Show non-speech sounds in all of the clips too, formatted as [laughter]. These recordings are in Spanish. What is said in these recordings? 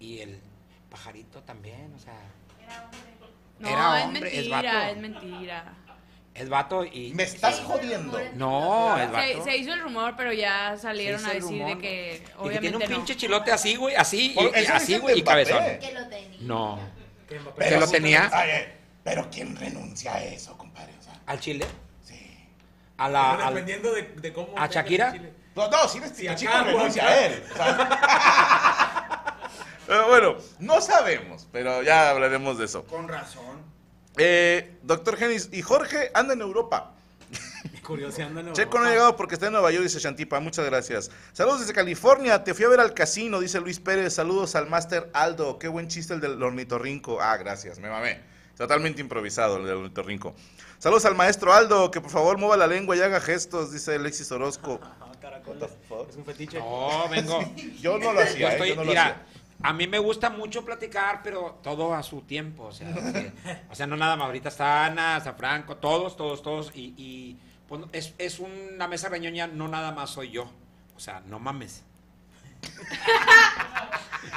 Y el pajarito también, o sea. No, Era es hombre, es mentira, vato. es mentira. Es vato y. Me estás jodiendo. No, es Se, vato. se hizo el rumor, pero ya Se salieron a el decir rumor. de que Y que obviamente tiene un no. pinche chilote así, güey, así, y, y así, güey, y cabezón. Que lo tenía. No. Pero que lo tenía pero ¿quién renuncia a eso, compadre? O sea, ¿Al chile? sí. A la. al- Dependiendo de, de cómo. ¿A Shakira? el chile. No, no, sí, Sí, chico acá, renuncia a él. o sea. [laughs] pero bueno, no sabemos, pero ya hablaremos de eso. Con razón. Eh, doctor Genis, y Jorge anda en Europa. Curioseando en Checo no ha llegado porque está en Nueva York, dice Shantipa. Muchas gracias. Saludos desde California. Te fui a ver al casino, dice Luis Pérez. Saludos al Master Aldo. Qué buen chiste el del ornitorrinco. Ah, gracias, me mamé. Totalmente improvisado el del ornitorrinco. Saludos al maestro Aldo, que por favor mueva la lengua y haga gestos, dice Alexis Orozco. [laughs] Ah, caracoles. Es un fetiche. No, vengo. [laughs] Yo no lo Yo hacía, ¿eh? yo no lo mira, hacía. A mí me gusta mucho platicar, pero todo a su tiempo. O sea, que- o sea no nada más. Ahorita está Ana, está Franco, todos, todos, todos. Y, y, pues, es, es una mesa reñoña, no nada más soy yo. O sea, no mames.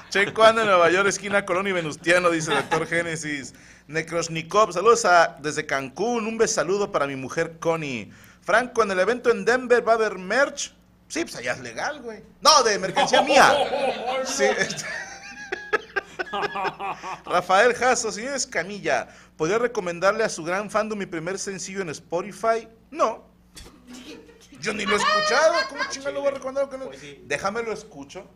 Checo anda en Nueva York, esquina Colón y Venustiano, dice Doctor Génesis. Necrosnikov, saludos a, desde Cancún. Un beso saludo para mi mujer Connie. Franco, en el evento en Denver va a haber merch. Sí, pues allá es legal, güey. No, de mercancía mía. [laughs] Sí, este- [laughs] Rafael Jasso, señor Escamilla, ¿podría recomendarle a su gran fandom mi primer sencillo en Spotify? No. Yo ni lo he escuchado. ¿Cómo chingado lo voy a recomendar? que no? Pues sí. Déjame lo escucho.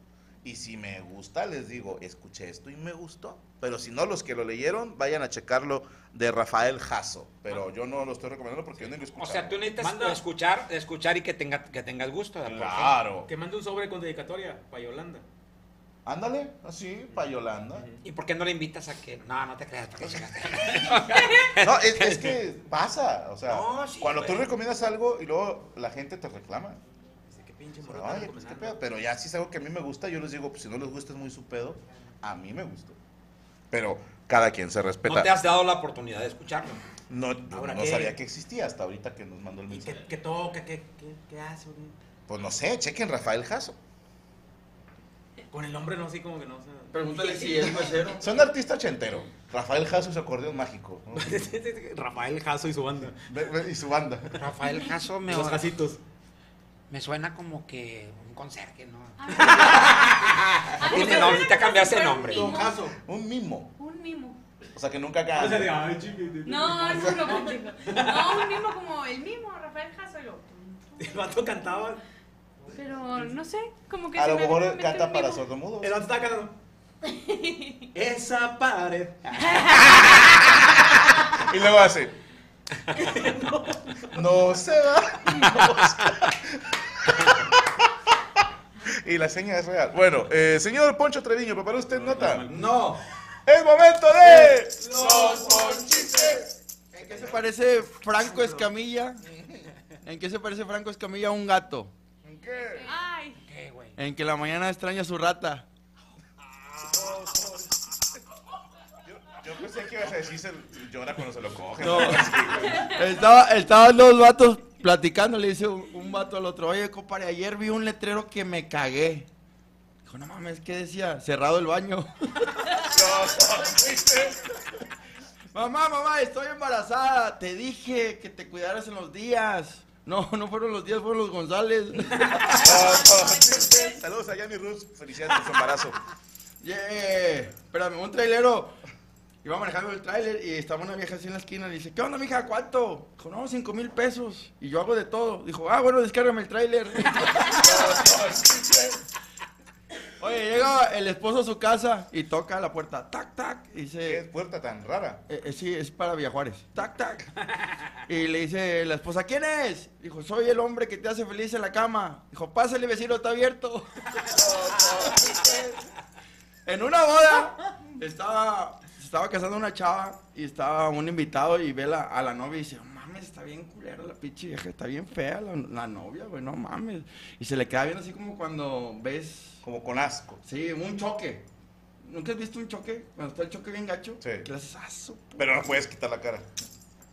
Y si me gusta, les digo, escuché esto y me gustó. Pero si no, los que lo leyeron, vayan a checarlo de Rafael Jasso. Pero yo no lo estoy recomendando porque yo ni lo he O sea, tú necesitas Manda. escuchar, escuchar y que, tenga, que tengas gusto. Claro. Que mande un sobre con dedicatoria para Yolanda. Ándale, así, para Yolanda. ¿Y por qué no le invitas a que.? No, no te creas, porque chingaste. [laughs] No, es, es que pasa. O sea, No, sí, cuando tú recomiendas algo y luego la gente te reclama. Dice, qué pinche Oye, morro pues, ¿qué pedo? Pero ya si es algo que a mí me gusta, yo les digo, pues si no les gusta es muy su pedo. A mí me gustó. Pero cada quien se respeta. No te has dado la oportunidad de escucharlo. No, yo ¿Ahora no qué? sabía que existía hasta ahorita que nos mandó el ¿Y mensaje. qué, qué toca? ¿Qué, qué, qué hace? Pues no sé, chequen Rafael Jasso. Con el nombre no, así como que no sé. Pregúntale si es mesero. Son artista ochentero. Rafael Jasso y su acordeón mágico. ¿no? Rafael Jasso y su banda. Y su banda. Rafael Jasso me, Los jasitos. me suena como que un conserje, ¿no? Ah, pues, te cambiaste de un nombre. mimo. Don Jaso. Un mimo. Un mimo. O sea que nunca O sea, de, ay, chiquitito. No, no, no, no, no, un mimo como el mimo, Rafael Jasso. yo. El vato cantaba. Pero no sé, como que A se lo me mejor canta para sordomudos. El vato estaba cantando. [laughs] Esa pared. [laughs] Y luego hace. [laughs] No se va. no se- Y la seña es real. Bueno, eh, señor Poncho Treviño, ¿preparó usted nota? No. Es momento de los bonchistes. ¿En qué se parece Franco Escamilla? ¿En qué se parece Franco Escamilla a un gato? ¿En qué? Ay. ¿Qué, güey? En que la mañana extraña a su rata. Yo pensé que ibas a decir se llora cuando se lo coge. No. Estaba, estaban dos vatos platicando, le dice un, un vato al otro, oye, compadre, ayer vi un letrero que me cagué. Dijo, no mames, ¿qué decía? Cerrado el baño. Los [laughs] mamá, mamá, estoy embarazada. Te dije que te cuidaras en los días. No, no fueron los días, fueron los González. [laughs] Saludos a Yanni Ruz. Felicidades por su embarazo. Yeah. Espérame, un trailero. Iba manejando el trailer y estaba una vieja así en la esquina y dice, ¿qué onda, mija? ¿Cuánto? Dijo, no, cinco mil pesos. Y yo hago de todo. Dijo, ah, bueno, descárgame el trailer. [laughs] Oye, llega el esposo a su casa y toca la puerta. Tac, tac. Y ¿Qué dice, puerta tan rara? eh, eh, sí, es para Villajuárez. Tac, tac. [laughs] Y le dice la esposa, ¿quién es? Dijo, soy el hombre que te hace feliz en la cama. Dijo, pásale, vecino, está abierto. [laughs] en una boda estaba, se estaba casando una chava y estaba un invitado y ve la- a la novia y dice, "No mames, está bien culera la pinche vieja, está bien fea la, la novia, güey, no mames. Y se le queda bien así como cuando ves, Como con asco. sí, un choque. ¿Nunca has visto un choque? Cuando está el choque bien gacho, Sí. que le haces, pu-". Pero no puedes quitar la cara.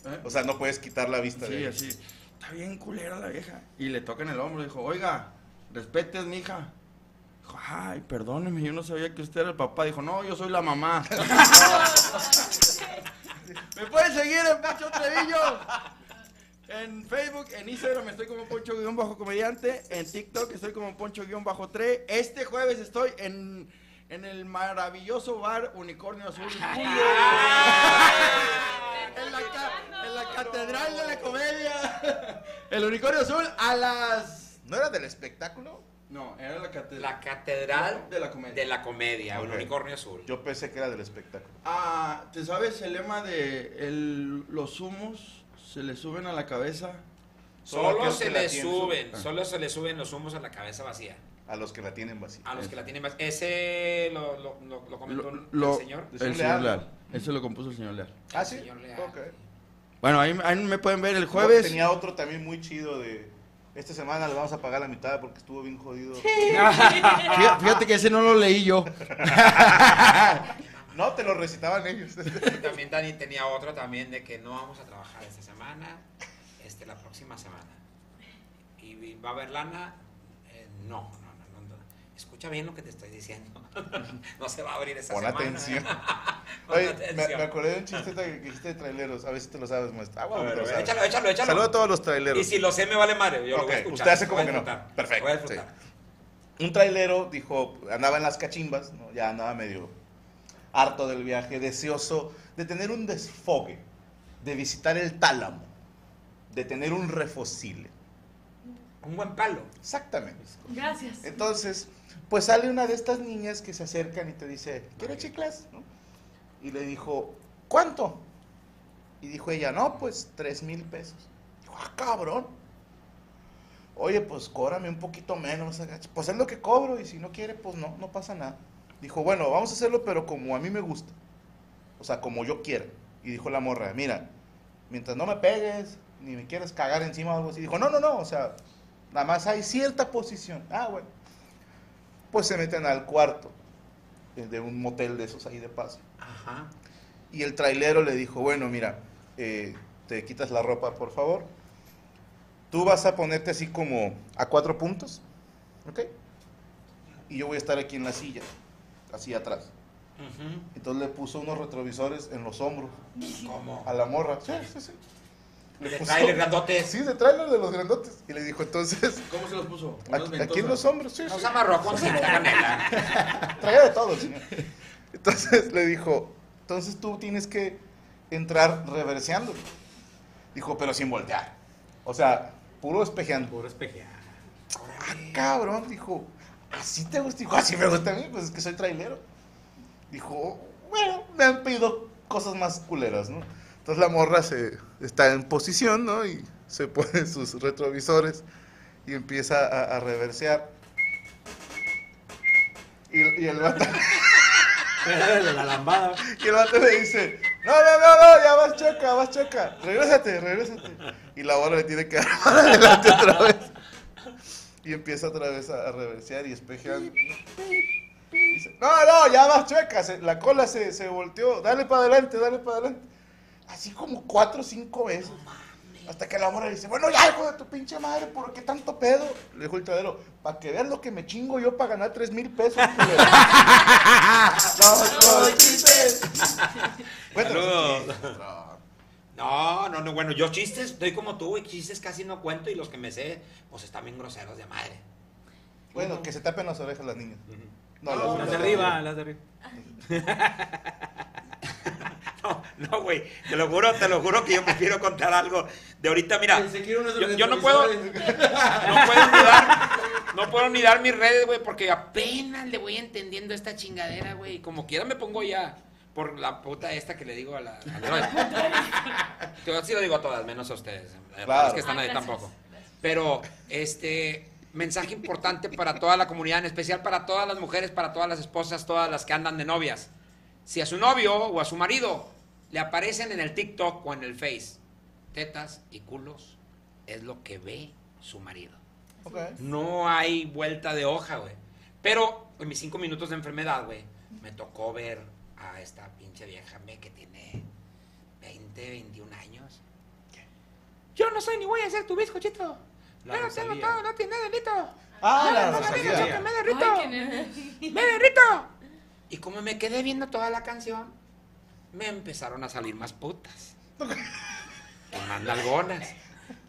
¿Eh? O sea, no puedes quitar la vista de Sí, ella. así. Está bien culera la vieja. Y le toca en el hombro. Dijo, oiga, respetes, mija. Dijo, ay, perdóneme, yo no sabía que usted era el papá. Dijo, no, yo soy la mamá. [laughs] [laughs] ¿Me pueden seguir en Poncho Trevillo? En Facebook, en Instagram estoy como Poncho-comediante. En TikTok estoy como Poncho-3. Este jueves estoy en, en el maravilloso bar Unicornio Azul. [laughs] [laughs] En, la ca- en la Catedral de la Comedia. El Unicornio Azul a las... ¿No era del espectáculo? No, era la Catedral. La catedral De la comedia. de la comedia, un unicornio azul. Yo pensé que era del espectáculo. Ah, ¿te sabes el lema de el- los humos se le suben a la cabeza? Solo se le suben, su- solo se le suben los humos a la cabeza vacía. A los que la tienen vacía. A los que la tienen más. Ese lo, lo, lo, lo comentó Lo- el señor. El El señor señor Leal. Leal. Eso lo compuso el señor Leal. Ah, sí. señor Leal. Ok. Bueno, ahí, ahí me pueden ver el jueves. tenía otro también muy chido de. Esta semana le vamos a pagar la mitad porque estuvo bien jodido. [laughs] Fíjate, fíjate que ese no lo leí yo. [laughs] No, te lo recitaban ellos. [laughs] Y también Dani tenía otro también de que no vamos a trabajar esta semana, este, la próxima semana. Y va a haber lana, Eh, no, no, no, no, no. Escucha bien lo que te estoy diciendo. [laughs] no se va a abrir esa Pon semana. atención. [laughs] Pon Oye, me, atención. me acordé de un chiste que dijiste de traileros. A ver si te lo sabes, maestro. Ah, bueno, ver, lo sabes. échalo, échalo, échalo. Saludos a todos los traileros. Y si lo sé, me vale madre. Yo lo voy a escuchar. usted hace como que no. Perfecto, voy a disfrutar. Un trailero dijo, andaba en las cachimbas, ¿no? ya andaba medio harto del viaje, deseoso de tener un desfogue, de visitar el tálamo, de tener un refosile. Un buen palo. Exactamente. Gracias. Entonces, pues sale una de estas niñas que se acercan y te dice, ¿quiere chiclas? ¿No? Y le dijo, ¿cuánto? Y dijo ella, no, pues tres mil pesos. Dijo, ah, cabrón. Oye, pues cóbrame un poquito menos. Pues es lo que cobro y si no quiere, pues no, no pasa nada. Dijo, bueno, vamos a hacerlo, pero como a mí me gusta. O sea, como yo quiera. Y dijo la morra, mira, mientras no me pegues, ni me quieras cagar encima o algo así. Dijo, no, no, no, o sea, nada más hay cierta posición. Ah, bueno. Pues se meten al cuarto eh, de un motel de esos ahí de paso. Ajá. Y el trailero le dijo, bueno, mira, eh, te quitas la ropa, por favor. Tú vas a ponerte así como a cuatro puntos, ¿ok? Y yo voy a estar aquí en la silla, así atrás. Entonces le puso unos retrovisores en los hombros ¿Cómo? a la morra. Sí, sí, sí. Le De puso- trailer grandotes. Sí, de trailer de los grandotes. Y le dijo, entonces, ¿Cómo se los puso? aquí, aquí en los hombros, sí, Nos sí. amarró con. [laughs] [laughs] Traía de todo señor. Entonces le dijo, entonces tú tienes que entrar reverseando. Dijo, pero sin voltear. O sea, puro espejeando. Puro espejear. Ah, cabrón, dijo, ¿así te gusta? Dijo, así me gusta a mí, pues es que soy trailero. Dijo, bueno, me han pedido cosas más culeras, ¿no? Entonces la morra se está en posición, ¿no? Y se pone [laughs] sus retrovisores y empieza a, a reversear. Y, y el vato... [laughs] La lambada. Y el vato le dice, no, no, no, no, ya vas choca, vas choca. Regrésate, regrésate. Y la bola le tiene que [laughs] dar para adelante otra vez. Y empieza otra vez a, a reversear y espejeando. Dice, no, no, ya vas chueca. se- la cola se, se volteó. Dale para adelante, dale para adelante. Así como cuatro o cinco veces. Hasta que la morra dice, bueno, ya, hijo de tu pinche madre, ¿por qué tanto pedo? Le dijo el tradero, para que veas lo que me chingo yo para ganar tres mil pesos. culero". no, no, no. No, no, no, bueno, yo chistes, estoy como tú, güey, chistes casi no cuento y los que me sé, pues están bien groseros de madre. Bueno, que se tapen las orejas las niñas. No, Las las de arriba, las de arriba. [laughs] No, no, güey, te lo juro, te lo juro que yo prefiero contar algo de ahorita, mira, yo, yo no puedo, no puedo ni dar, no puedo ni dar mis redes, güey, porque apenas le voy entendiendo esta chingadera, güey, y como quiera me pongo ya por la puta esta que le digo a la... a la- [laughs] yo sí lo digo a todas, menos a ustedes, Claro. es que están Ah, ahí gracias. tampoco. Pero, este, mensaje importante para toda la comunidad, en especial para todas las mujeres, para todas las esposas, todas las que andan de novias. Si a su novio o a su marido le aparecen en el TikTok o en el Face tetas y culos, es lo que ve su marido. Ok. No hay vuelta de hoja, güey. Pero en mis cinco minutos de enfermedad, güey, me tocó ver a esta pinche vieja me que tiene 20, 21 años. Yo no soy ni voy a ser tu bizcochito. La no tengo todo, no tiene delito. Ah, la no me que me derrito. ¡Me derrito! Y como me quedé viendo toda la canción, me empezaron a salir más putas. Y más nalgonas.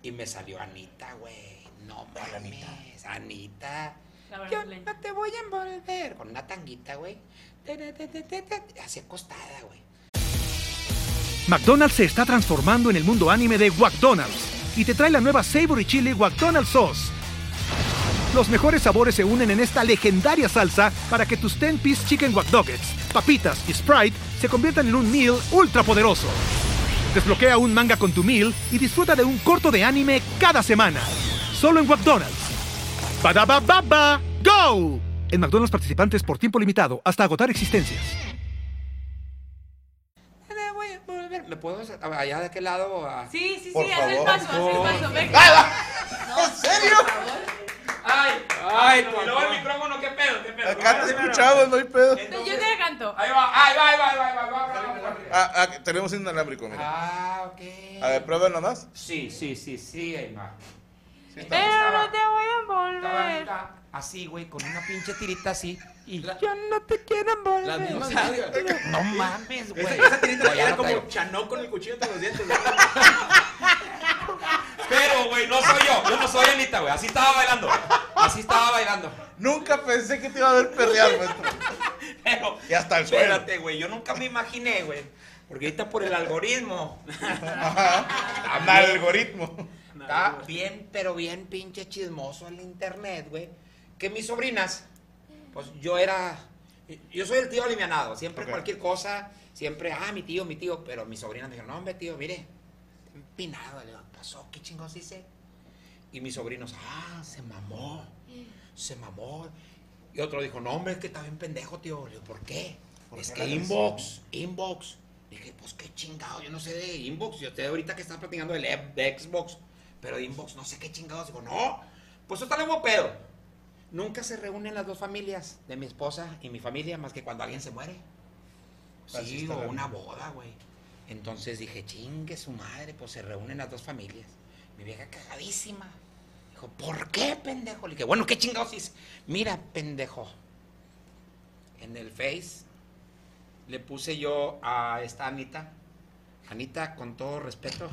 Y me salió Anita, güey. No mames, Anita. La Yo no te voy a envolver. Con una tanguita, güey. Así acostada, güey. McDonald's se está transformando en el mundo anime de McDonald's y te trae la nueva Savory Chili McDonald's Sauce. Los mejores sabores se unen en esta legendaria salsa para que tus 10-piece chicken wack nuggets, papitas y Sprite se conviertan en un meal ultra poderoso. Desbloquea un manga con tu meal y disfruta de un corto de anime cada semana. Solo en McDonald's. Badaba baba, go! En McDonald's participantes por tiempo limitado hasta agotar existencias. ¿Me puedo hacer allá de aquel lado? A... Sí, sí, Por sí, haz el favor. paso, haz el paso. Ven. ¿En serio? ¡Ay! ¡Ay! Y luego el micrófono, ¿qué pedo? ¿Qué pedo? Acá te escuchamos, no hay pedo. Yo te canto. Ahí va, ahí va, ahí va, ahí va, ahí va, ahí. Ah, ah, tenemos un inalámbrico, mira. Ah, ok. A ver, prueba nomás. Sí, sí, sí, sí, ahí va. Sí. Pero no te voy a Estaba envolver. Anita así, güey, con una pinche tirita así. Y yo no te quiero envolver. Las mismas. No mames, güey. Esa, esa tirita era no como traigo. chanó con el cuchillo entre los dientes. [laughs] Pero, güey, no soy yo. Yo no soy Anita, güey. Así estaba bailando. Así estaba bailando. Nunca pensé que te iba a ver perrear, maestro. Pero, Y hasta el suelo. espérate, güey. Yo nunca me imaginé, güey. Porque ahorita por el algoritmo. Ajá. Al algoritmo. Está bien, pero bien pinche chismoso el internet, güey. Que mis sobrinas, pues yo era. Yo soy el tío alivianado. Siempre cualquier cosa, siempre, ah, mi tío, mi tío. Pero mis sobrinas me dijeron, no, hombre, tío, mire, está empinado. Le digo, pasó, ¿qué chingos hice? Y mis sobrinos, ah, se mamó. Se mamó. Y otro dijo, no, hombre, es que está bien pendejo, tío. Le digo, ¿por qué? ¿Por es que inbox, inbox. Dije, pues qué chingado, yo no sé de inbox. Yo te ahorita que estás platicando del de Xbox, pero de inbox no sé qué chingados. Digo, no, pues eso está luego pedo. Nunca se reúnen las dos familias de mi esposa y mi familia más que cuando alguien se muere. Sí, o una boda, güey. Entonces dije, chingue su madre, pues se reúnen las dos familias. Mi vieja cagadísima. Dijo, ¿por qué, pendejo? Le dije, bueno, ¿qué chingados hice? Mira, pendejo. En el Face le puse yo a esta Anita. Anita, con todo respeto,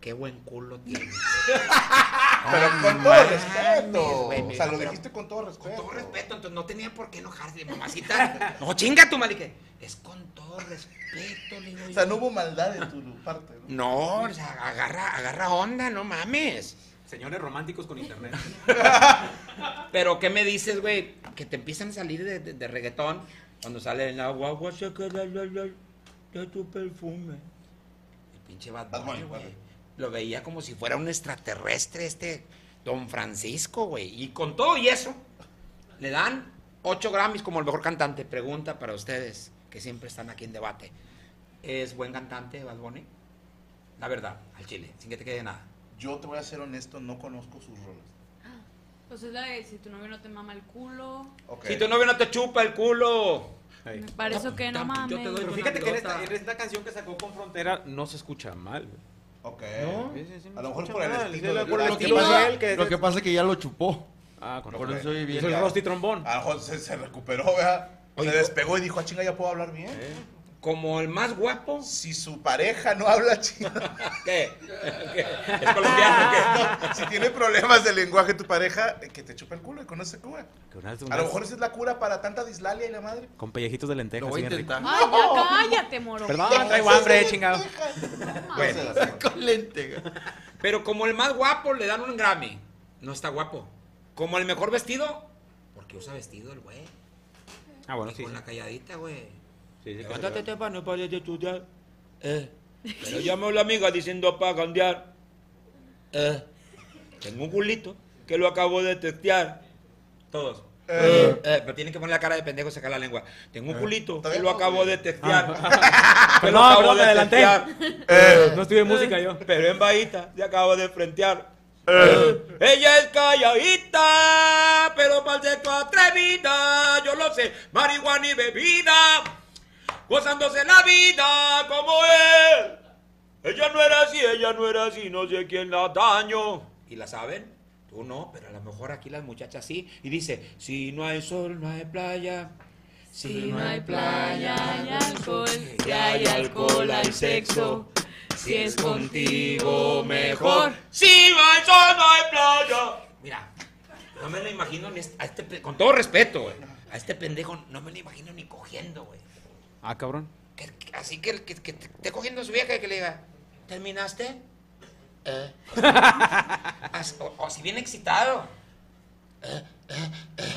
qué buen culo tienes. [laughs] Pero con todo mames, respeto. güey, O sea, lo pero- dijiste con todo respeto. Con todo respeto, entonces no tenía por qué enojarse, mamacita. No, chinga tu madre. Es con todo respeto, le digo O sea, yo. no hubo maldad en tu parte, ¿no? No, o sea, agarra, agarra onda, no mames. Señores románticos con internet. [laughs] Pero, ¿qué me dices, güey? Que te empiezan a salir de, de- de reggaetón cuando sale el agua, agua se queda la, la, de tu perfume. El pinche Bad Bunny, güey. Lo veía como si fuera un extraterrestre este Don Francisco, güey. Y con todo y eso, le dan 8 Grammys como el mejor cantante. Pregunta para ustedes, que siempre están aquí en debate. ¿Es buen cantante Bad Bunny? La verdad, al chile, sin que te quede nada. Yo te voy a ser honesto, no conozco sus roles. Pues es la de si tu novio no te mama el culo. Ok. Si tu novio no te chupa el culo. Ahí. Para eso que no mames. Yo te doy Pero fíjate que en esta, en esta canción que sacó con Frontera no se escucha mal, güey. Ok. No, sí, sí, sí, A lo mejor se por el mal. estilo de- por el Lo que estilo pasa- de él, que Lo que pasa es que ya lo chupó. Ah, con razón. eso bien. Hizo el rosti trombón. A lo mejor se, se recuperó, ¿verdad? Se despegó y dijo, ah, chinga, ya puedo hablar bien. Como el más guapo. Si su pareja no habla chino, [laughs] ¿Qué? ¿Qué? ¿Es [laughs] colombiano? ¿qué? si tiene problemas de lenguaje tu pareja, que te chupa el culo y con eso se cura. A lo mejor esa es la cura para tanta dislalia y la madre. Con pellejitos de lentejas. Lo voy a intentar. Ay, ya cállate, moro. Perdón, traigo hambre, chingado. Bueno, [laughs] Con lente. pero como el más guapo le dan un Grammy. No está guapo. Como el mejor vestido. Porque usa vestido el güey. Ah, bueno, Y sí. con sí. la calladita, güey. Sí, sí, Levántate temprano para ir a estudiar. Eh. Pero llamó la amiga diciendo para cambiar. Eh. Tengo un culito que lo acabo de testear. Todos. Eh. Eh, pero tienen que poner la cara de pendejo y sacar la lengua. Tengo un culito que lo no, acabo de testear. [laughs] que Perdón, lo acabo perdón, me de adelanté. testear. Eh. No estudié música yo. Pero en bajita se acaba de frentear. Ella es calladita, pero para sexo atrevida. Yo lo sé, marihuana y bebida. Gozándose la vida como él. Ella no era así, ella no era así, no sé quién la daño. ¿Y la saben? Tú no, pero a lo mejor aquí las muchachas sí. Y dice, si no hay sol, no hay playa. Si no hay playa, hay alcohol. Si hay alcohol, hay sexo. Si es contigo, mejor. Si no hay sol, no hay playa. Mira, no me lo imagino ni a este, con todo respeto, güey. A este pendejo no me lo imagino ni cogiendo, güey. Ah, cabrón. Que- que- así que, que, que te esté cogiendo a su vieja y que le diga, ¿terminaste? Eh. As- o, o si viene excitado. Eh, eh, eh.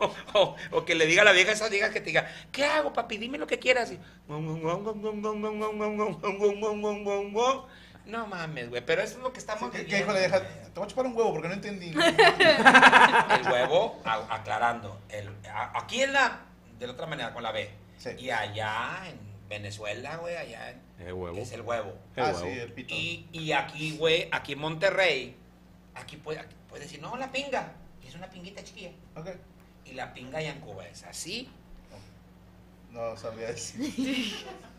O, o- o que le diga a la vieja esa vieja que te diga, ¿qué hago, papi? Dime lo que quieras. Y- No mames, güey, pero eso es lo que estamos ¿Qué, la vieja? güey. Te voy a chupar un huevo porque no entendí. El huevo, a- aclarando, el, a- aquí en la, de la otra manera, con la B. Sí. Y allá en Venezuela, güey, allá en, El huevo. que es el huevo. El ah, huevo. sí, el pito. Y, y aquí, güey, aquí en Monterrey, aquí puede, aquí puede decir, no, la pinga. Y es una pinguita chiquilla. Ok. Y la pinga allá en Cuba es así. No sabría decir.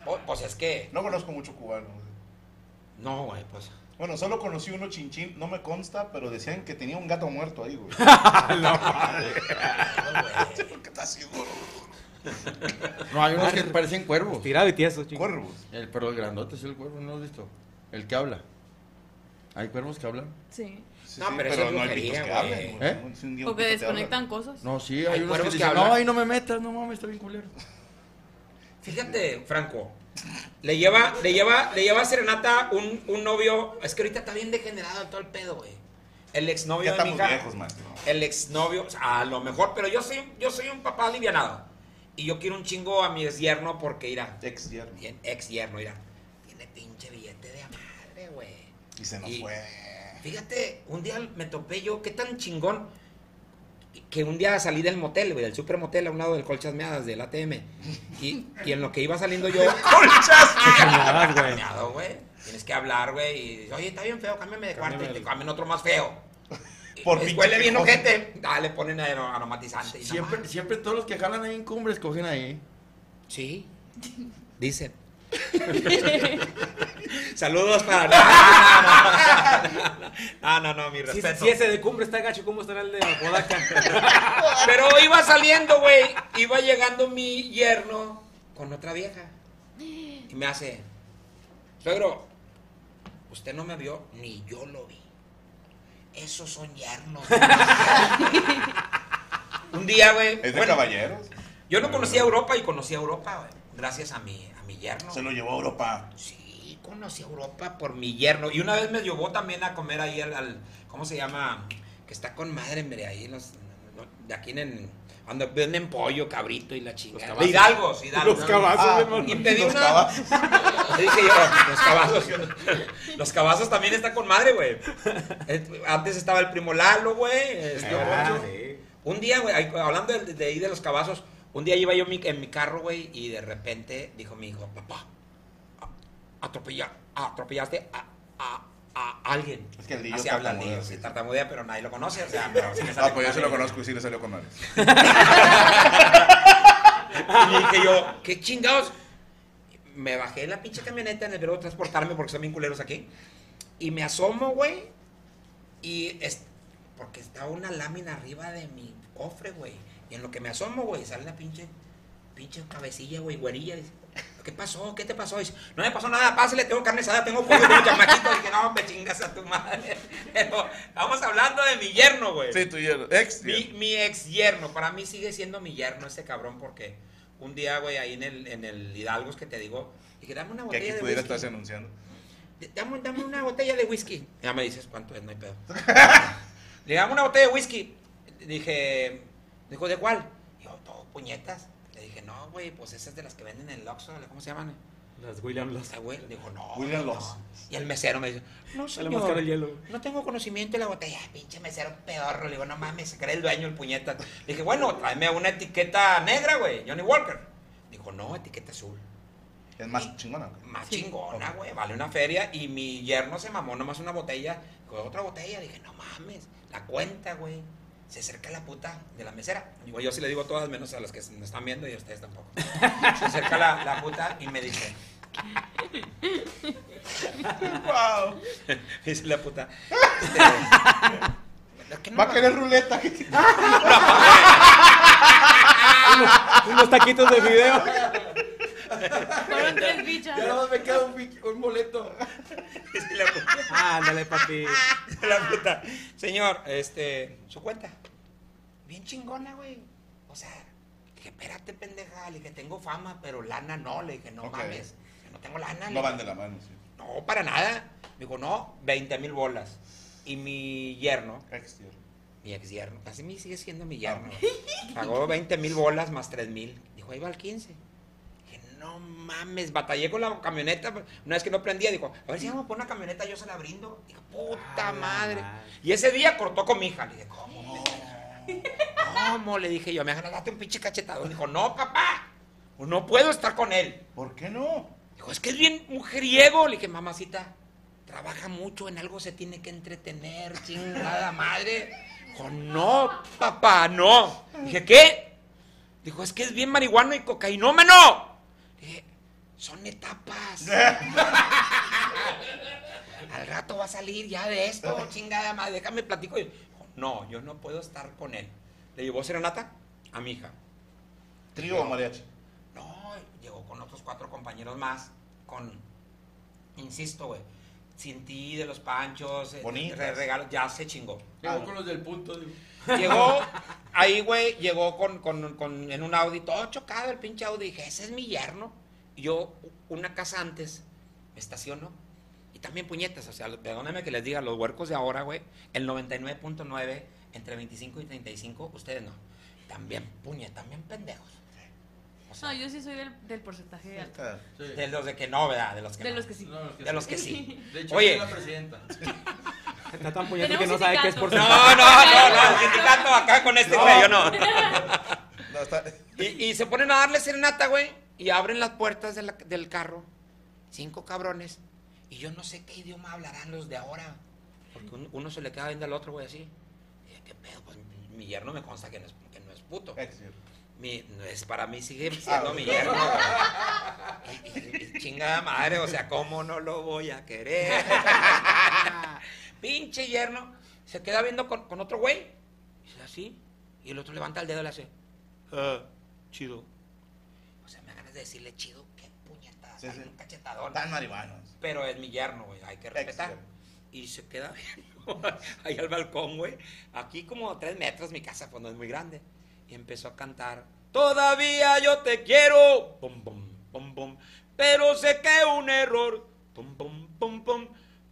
O- Pues es que, No conozco mucho cubano. güey. no, güey, pues. Bueno, solo conocí uno chinchín, no me consta, pero decían que tenía un gato muerto ahí, güey. ¿Por qué está así, güey? [laughs] No, hay unos que parecen cuervos. Tirado y tieso, chico. Cuervos. El, pero el grandote es el cuervo, ¿no lo has visto? El que habla. ¿Hay cuervos que hablan? Sí. Sí, No, sí, pero eso es no hay pitos que hablen. ¿Eh? Si O que desconectan cosas. No, sí, Hay hay, unos que cuervos que dicen, hablan. no, ahí no me metas, no mames, está bien culero. Fíjate, Franco. Le lleva, le lleva, le lleva a Serenata un, un novio. Es que ahorita está bien degenerado todo el pedo, güey. El exnovio Ya de mi estamos hija. viejos, maestro. El exnovio, o sea, a lo mejor, pero yo soy, yo soy un papá alivianado. Y yo quiero un chingo a mi ex yerno porque, mira, Ex yerno. bien, ex yerno, mira, tiene pinche billete de madre, güey. Y se nos Y- fue. Fíjate, un día me topé yo, qué tan chingón, que un día salí del motel, güey, del super motel a un lado del Colchas Meadas, del ATM. Y, y en lo que iba saliendo yo... [laughs] ¡Colchas! [laughs] Meado, güey. Tienes que hablar, güey. Y, oye, está bien feo, cámbiame de cuarto y te cambian otro más feo. Por huele bien ojete. Ah, le ponen aero- aromatizante. Siempre, siempre todos los que jalan ahí en cumbres cogen ahí. Sí. Dicen. Saludos para. No, no, no, no, mi Si, respeto. si ese de cumbre está gacho, ¿cómo estará el de Apodaca? Pero iba saliendo, güey. Iba llegando mi yerno con otra vieja. Y me hace. Suegro, usted no me vio, ni yo lo vi. Esos son yernos. [laughs] Un día, güey. Es de bueno, caballeros. yo no conocía Europa y conocí a Europa, güey. Gracias a mi, a mi yerno. Se lo llevó a Europa. Sí, conocí a Europa por mi yerno. Y una vez me llevó también a comer ahí al, ¿cómo se llama? Que está con madre, hombre, ahí los, de aquí en, venden pollo, cabrito y la chingada. cabazos. De Hidalgos, Hidalgos. Los cabazos, Ah, hermano. Y pedí Los una... cabazos. Le dije yo, los cabazos. Los cabazos también están con madre, güey. Antes estaba el primo Lalo, güey. este, Ah, sí. Un día, güey, hablando de, de ahí de los cabazos, un día iba yo en mi, en mi carro, güey, y de repente dijo mi hijo, papá, atropella, atropellaste a, a- a alguien. Es que el niño Así habla tartamudea, sí. sí, tartamudea, pero nadie lo conoce, o sea, [laughs] pero sí me sale Ah, pues yo con sí lo madre. conozco y sí le salió con madre. [laughs] Y dije yo, ¿qué chingados? Me bajé la pinche camioneta en el verbo de transportarme porque son bien culeros aquí. Y me asomo, güey. Y es porque está una lámina arriba de mi cofre, güey. Y en lo que me asomo, güey, sale la pinche, pinche cabecilla, güey, güerilla. Dice, ¿qué pasó? ¿Qué te pasó? Dice, no me pasó nada, pásale, tengo carne asada, tengo pollo, tengo chamaquito. Dije, no, me chingas a tu madre. [laughs] Pero estamos hablando de mi yerno, güey. Sí, tu yerno. Ex. Mi, mi ex yerno, para mí sigue siendo mi yerno ese cabrón porque un día, güey, ahí en el, en el Hidalgos que te digo, dije, dame una Que botella aquí de pudiera whisky. estarse anunciando. Dame, dame una botella de whisky. Ya me dices cuánto es, no hay pedo. [laughs] Le dame una botella de whisky. Dije, dijo, ¿de cuál? Dijo, todo puñetas. Le dije, no, güey, pues esas de las que venden en el Oxxo, ¿cómo se llaman? Las William Loss. Ah, güey, dijo, no. William no. Loss. Y el mesero me dice, no, señor, el hielo. no tengo conocimiento de la botella. Ay, Pinche mesero pedorro. Le digo, no mames, se cree el dueño el puñeta. Le dije, bueno, tráeme una etiqueta negra, güey, Johnny Walker. Dijo, no, etiqueta azul. Es más chingona. Más chingona, güey, vale una feria. Y mi yerno se mamó nomás una botella. Dijo, otra botella. Dije, no mames, la cuenta, güey. Se acerca la puta de la mesera. Digo, yo sí le digo todas menos a las que me están viendo y a ustedes tampoco. Se acerca la, la puta y me dice, ¡Wow! [laughs] dice la puta. este, "Es que no Va a querer ruleta. [laughs] Unos taquitos de video. Fueron tres bichas. Ya nada más me queda un, un boleto. dice la puta. [laughs] Ándale, papi. la puta. Señor, este, su cuenta. Bien chingona, güey. O sea, dije, espérate, pendeja. Le dije, tengo fama, pero lana no. Le dije, no Ok. mames. No tengo lana. No van de la mano, sí. No, para nada. Me dijo, no, 20 mil bolas. Y mi yerno, Ex yerno. mi ex yerno, casi me sigue siendo mi yerno. Pagó 20 mil bolas más 3 mil. Dijo, ahí va el 15. Dije, no mames, batallé con la camioneta. Una vez que no prendía, dijo, a ver si vamos a poner una camioneta, yo se la brindo. Dijo, puta madre. madre. Y ese día cortó con mi hija. Le dije, ¿cómo? ¿Cómo? Le dije yo, me dejan date un pinche cachetadón. Dijo, no, papá, no puedo estar con él. ¿Por qué no? Dijo, es que es bien mujeriego. Le dije, mamacita, trabaja mucho, en algo se tiene que entretener, chingada madre. Dijo, no, papá, no. Dije, ¿qué? Dijo, es que es bien marihuano y cocainómeno. Dije, son etapas. [laughs] Al rato va a salir ya de esto, chingada madre, déjame platico. No, yo no puedo estar con él. Le llevó serenata a mi hija. ¿Trío o mariachi? No, llegó con otros cuatro compañeros más, con, insisto, güey, sin ti, de los panchos, eh, Bonitas. re- regalos, ya se chingó. Llegó con los del punto. digo. Llegó, [laughs] ahí, güey, llegó con, con- con- en un Audi, todo chocado el pinche Audi, dije, ese es mi yerno. Y yo, una casa antes, me estaciono, también puñetas, o sea, perdónenme que les diga, los huercos de ahora, güey, el 99.9, entre 25 y 35, ustedes no. También puñetas, también pendejos. O sea, No, yo sí soy del, del porcentaje alto. Sí. de los de que no, ¿verdad? De los que De no. los que sí. No, los que De los que sí. [laughs] De hecho, Oye. soy la presidenta. [laughs] Está tan puñeto que no sabe qué es porcentaje. No, no, no, [laughs] no, el sindicato acá con este güey, yo no. No, está... Y, y se ponen a darle serenata, güey, y abren las puertas de la- del carro, cinco cabrones, y yo no sé qué idioma hablarán los de ahora, porque un- uno se le queda viendo al otro, güey, así. Y dije, ¿qué pedo? Pues mi, mi yerno me consta que no es, que no es puto. Mi, no es, para mí sigue siendo Ah, mi ok. yerno. Y, y- y chingada madre, o sea, ¿cómo no lo voy a querer? [laughs] Pinche yerno. Se queda viendo con, con otro güey. Y dice así. Y el otro levanta el dedo y le hace. "Ah, chido. O sea, me da ganas de decirle chido, qué puñetada, Sí, sí. un cachetadón. Tan marihuanos. Pero es mi yerno, güey, hay que respetar. Y se queda viendo [laughs] ahí al balcón, güey. Aquí como a tres metros mi casa, pues no es muy grande. Y empezó a cantar, todavía yo te quiero, pum, pum, pum, pum. Pero sé que un error, pum, pum, pum, pum.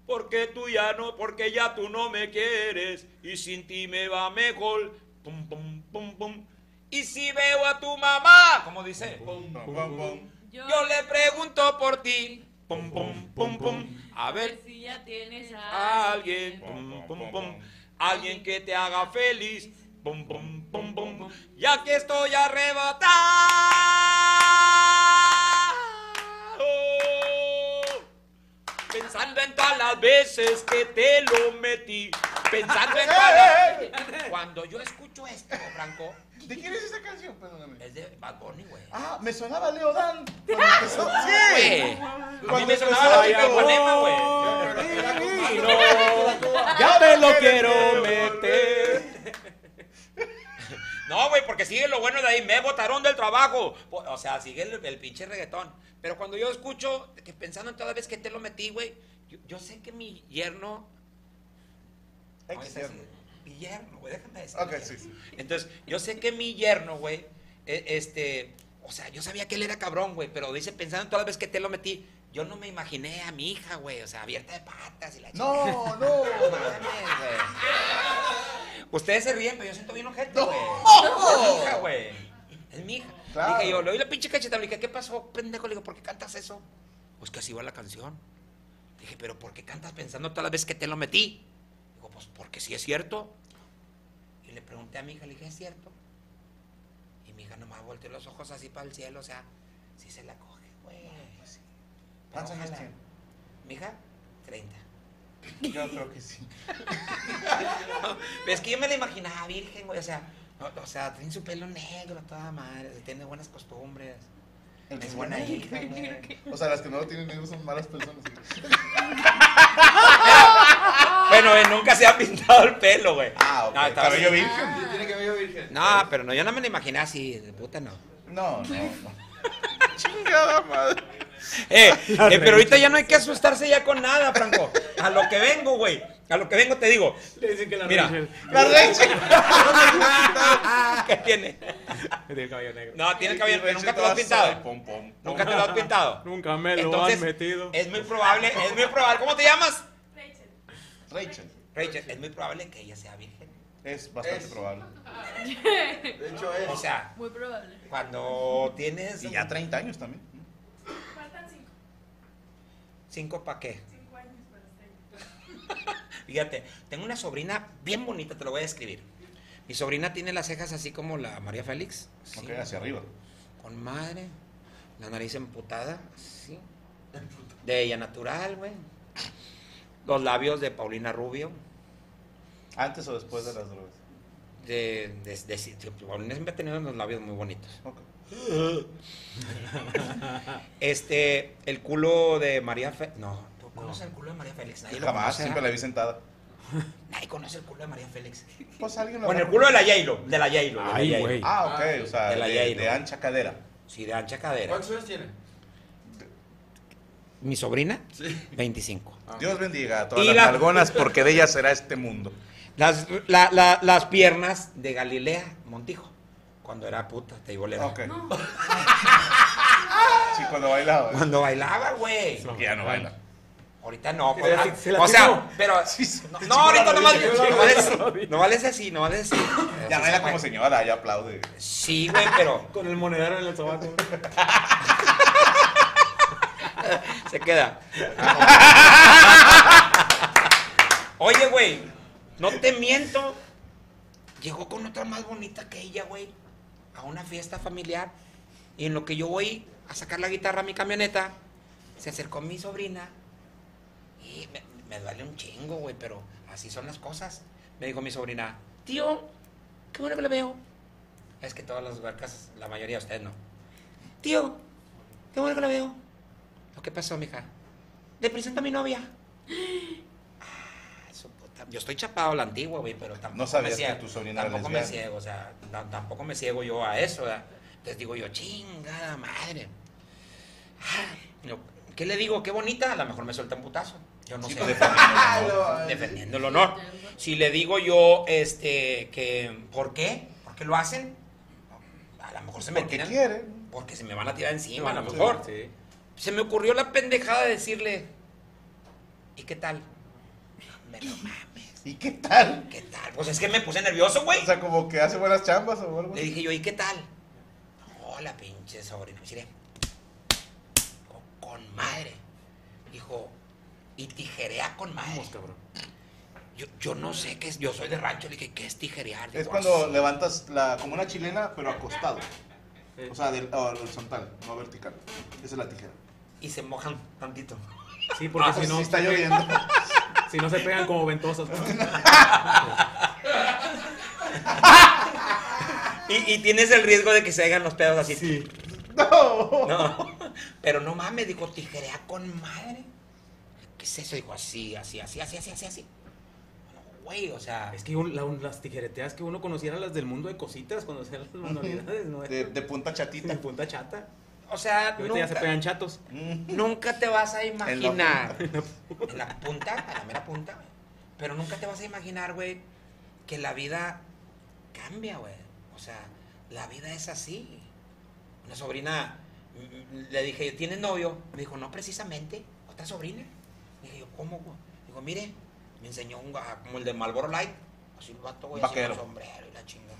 Porque tú ya no, porque ya tú no me quieres. Y sin ti me va mejor, pum, pum, pum, pum. Y si veo a tu mamá, como dice, Pum, pum, pum. Yo, yo le pregunto por ti, pum, pum, pum, pum. A ver, si ya tienes a alguien, pum, pum, pum, alguien que te haga feliz, Bum, bum, bum, bum. Y aquí estoy arrebatado. Pensando en todas las veces que te lo metí. Pensando en todas las... [laughs] Cuando yo escucho esto, Franco, ¿De quién es esa canción? Perdóname. es de Bad Bunny, güey. Ah, me sonaba Leo Dan. [laughs] cuando empezó. Sí. Güey. A mí Cuando me sonaba la güey. Ya te lo quiero meter. No, güey, porque sigue lo bueno de ahí. Me botaron del trabajo. O sea, sigue el, el pinche reggaetón. Pero cuando yo escucho, que pensando en toda vez que te lo metí, güey, yo, yo sé que mi yerno. Mi yerno, güey, déjame decir. Sí, sí. Entonces, yo sé que mi yerno, güey, e- este. O sea, yo sabía que él era cabrón, güey, pero dice, pensando en todas las veces que te lo metí, yo no me imaginé a mi hija, güey, o sea, abierta de patas y la No, no. [laughs] no mames, güey. Ustedes se ríen, pero yo siento bien ojete, güey. Es mi hija, güey. Es mi hija. Claro. Dije yo, le doy la pinche cacheta, le dije, ¿qué pasó, pendejo? Le digo, ¿por qué cantas eso? Pues que así va la canción. Dije, ¿pero por qué cantas pensando todas las veces que te lo metí? Pues porque sí es cierto. Y le pregunté a mi hija, le dije, ¿es cierto? Y mi hija nomás volteó los ojos así para el cielo, o sea, sí se la coge, güey. sí. Pero ¿Cuántos años tiene? Mi hija, 30. Yo creo que sí. Pero es que yo me la imaginaba virgen, güey. O sea, no, o sea, tiene su pelo negro, toda madre. Tiene buenas costumbres. El Es buena hija. O sea, las que no lo tienen negro son malas personas. [laughs] Bueno, eh, nunca se ha pintado el pelo, güey. Ah, ok. No, estaba Cabello así. virgen. Tiene cabello virgen. No, pero no, yo no me la imaginé así, de puta no. No, no, no. [laughs] Chingada madre. Eh, eh, pero ahorita ya no hay que asustarse ya con nada, Franco. A lo que vengo, güey. A lo que vengo te digo. Le dicen que la Mira. Rachel La leche. [laughs] ¿Qué tiene? tiene el cabello negro. No, tiene cabello, pero nunca te lo has pintado. pom, pom. Nunca te lo has pintado. Nunca me lo Entonces, han metido. es muy probable, es muy probable. ¿Cómo te llamas? Rachel. Rachel, es muy probable que ella sea virgen. Es bastante Es- probable. [laughs] De hecho, es. O sea, Muy probable. cuando tienes Y ya 30 años también. Faltan cinco. cinco pa' qué. Cinco años para estar. [laughs] Fíjate, tengo una sobrina bien bonita, te lo voy a describir. Mi sobrina tiene las cejas así como la María Félix. sí, Ok, hacia arriba. Con madre, la nariz emputada, sí. De ella natural, güey. Los labios de Paulina Rubio. ¿Antes o después de las drogas? De, de, de- de- Paulina siempre ha tenido unos labios muy bonitos. Ok. [laughs] Este, el culo de María Félix. No, ¿tú conoces el culo de María Félix? Nadie lo Jamás, conoce, siempre la vi sentada. [laughs] Nadie conoce el culo de María Félix. Pues alguien lo Bueno, el culo de la Yaylo, de la Yaylo. de la Ay, güey. Ah, ok, o sea, De la de, Yairo. de ancha cadera. Sí, de ancha cadera. ¿Cuántos años tiene? Mi sobrina, Sí. 25. Dios bendiga a todas Y las la- nalgonas porque de ellas será este mundo. Las, la- la- las piernas de Galilea Montijo. Cuando era puta, te digo, le Ok. [laughs] Sí, cuando bailaba. Cuando bailaba, güey. Ya no baila. Ahorita no. Se pues, la- se la o sea, pero. Sí, se- no, no, ahorita rodilla. Nomás es- nomás es así, nomás es así. Ya baila como señora, ya aplaude. Sí, güey, pero Con el monedero en el sobaco. [laughs] [laughs] se queda. [laughs] Oye, güey, no te miento. Llegó con otra más bonita que ella, güey, a una fiesta familiar. Y en lo que yo voy a sacar la guitarra a mi camioneta, se acercó mi sobrina. Y me, me duele un chingo, güey, pero así son las cosas. Me dijo mi sobrina, tío, qué bueno que le veo. Es que todas las barcas, la mayoría de ustedes no. Tío, qué bueno que la veo. ¿Lo que pasó, mija? Le presento a mi novia. [gasps] Ah, su puta. Yo estoy chapado a la antigua, güey, pero tampoco No sabías me ciego. que tu sobrina era Tampoco me ciego, o sea, ta- tampoco me ciego yo a eso, ¿verdad? Entonces digo yo, chingada madre. Ay, yo, ¿Qué le digo? Qué bonita, a lo mejor me suelta un putazo. Yo no Sí, sé. pues, [laughs] defendiendo, el honor. Si le digo yo, este, que, ¿por qué? ¿Por qué lo hacen? A lo mejor se me Porque tiran. quiere. Porque se me van a tirar encima, a lo Sí, mejor. Sí. Se me ocurrió la pendejada de decirle, ¿y qué tal? Me lo mames, ¿Y qué tal? ¿qué tal? Pues es que me puse nervioso, güey. O sea, como que hace buenas chambas o algo Le dije yo, ¿y qué tal? Hola, pinche sobrino. Mire, con, con madre. Dijo, y tijerea con madre. Vamos, cabrón. Yo, yo no sé qué es, yo soy de rancho, le dije, ¿qué es tijerear? Es cuando "Así". levantas la, como una chilena, pero acostado. O sea, del, o horizontal, no vertical. Esa es la tijera. Y se mojan tantito. Sí, porque Ah, si pues no, sí está lloviendo. [laughs] si no se pegan como ventosas. [laughs] Y, y tienes el riesgo de que se hagan los pedos así. Sí. No. No, pero no mames, digo, tijerea con madre. ¿Qué es eso? Digo, así, así, así, así, así, así, así. No, güey, o sea, Es que un- la- un- las tijereteas que uno conociera las del mundo de cositas, cuando hacían las manualidades, ¿no? De, de punta chatita. de punta chata. O sea, Y ya se nunca, pegan chatos. nunca te vas a imaginar. punta. En la punta, a la mera punta, güey. Pero nunca te vas a imaginar, güey, que la vida cambia, güey. O sea, la vida es así. Una sobrina, mm, le dije, ¿tienes novio? Me dijo, no, precisamente, otra sobrina. Le dije, yo, ¿cómo, güey? Dijo, mire, me enseñó un, como el de Marlboro Light. Así el vato, güey, así con Vaquero. sombrero y la chinga.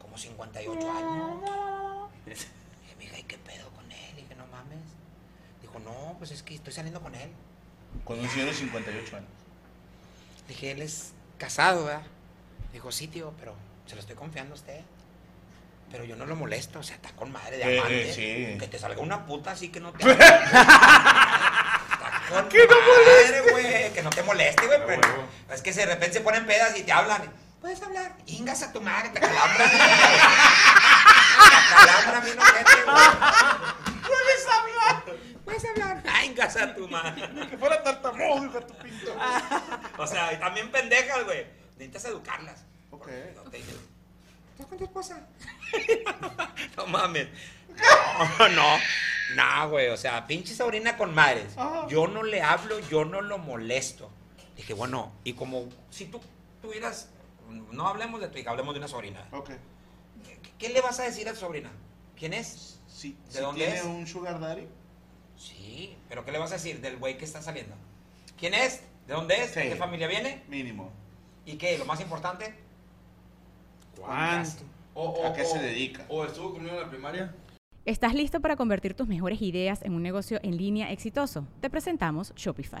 Como 58 años. [laughs] Dije, mija, ¿y qué pedo con él? Y dije, no mames. Dijo, no, pues es que estoy saliendo con él. Con un señor de 58 años. Dije, él es casado, ¿verdad? Dijo, sí, tío, pero se lo estoy confiando a usted. Pero yo no lo molesto, o sea, está con madre de Eh, amante. sí. Que te salga una puta así que no te [laughs] Está con madre, güey. Que no te moleste, güey. Pero es que de repente se ponen pedas y te hablan. Puedes hablar. Ingas a tu madre, te calambra. [laughs] te mi güey. Puedes hablar. Ay, ingas a tu madre. Que fuera tartamudo, hijo de tu pinto. O sea, y también pendejas, güey. Necesitas educarlas. Ok. No te ¿estás con tu esposa? [laughs] no mames. No, no. No, güey. O sea, pinche sobrina con madres. Yo no le hablo, yo no lo molesto. Dije, bueno, y como si tú tuvieras. No hablemos de tu hija, hablemos de una sobrina. Ok. ¿Qué, qué le vas a decir a tu sobrina? ¿Quién es? Sí, ¿De si dónde tiene es? un sugar daddy. Sí, pero ¿qué le vas a decir del güey que está saliendo? ¿Quién es? ¿De dónde es? ¿De Sí. qué familia viene? Mínimo. ¿Y qué? Lo más importante, ¿Cuánto? O, o- ¿A qué o- se dedica? O estuvo conmigo en la primaria. ¿Estás listo para convertir tus mejores ideas en un negocio en línea exitoso? Te presentamos Shopify.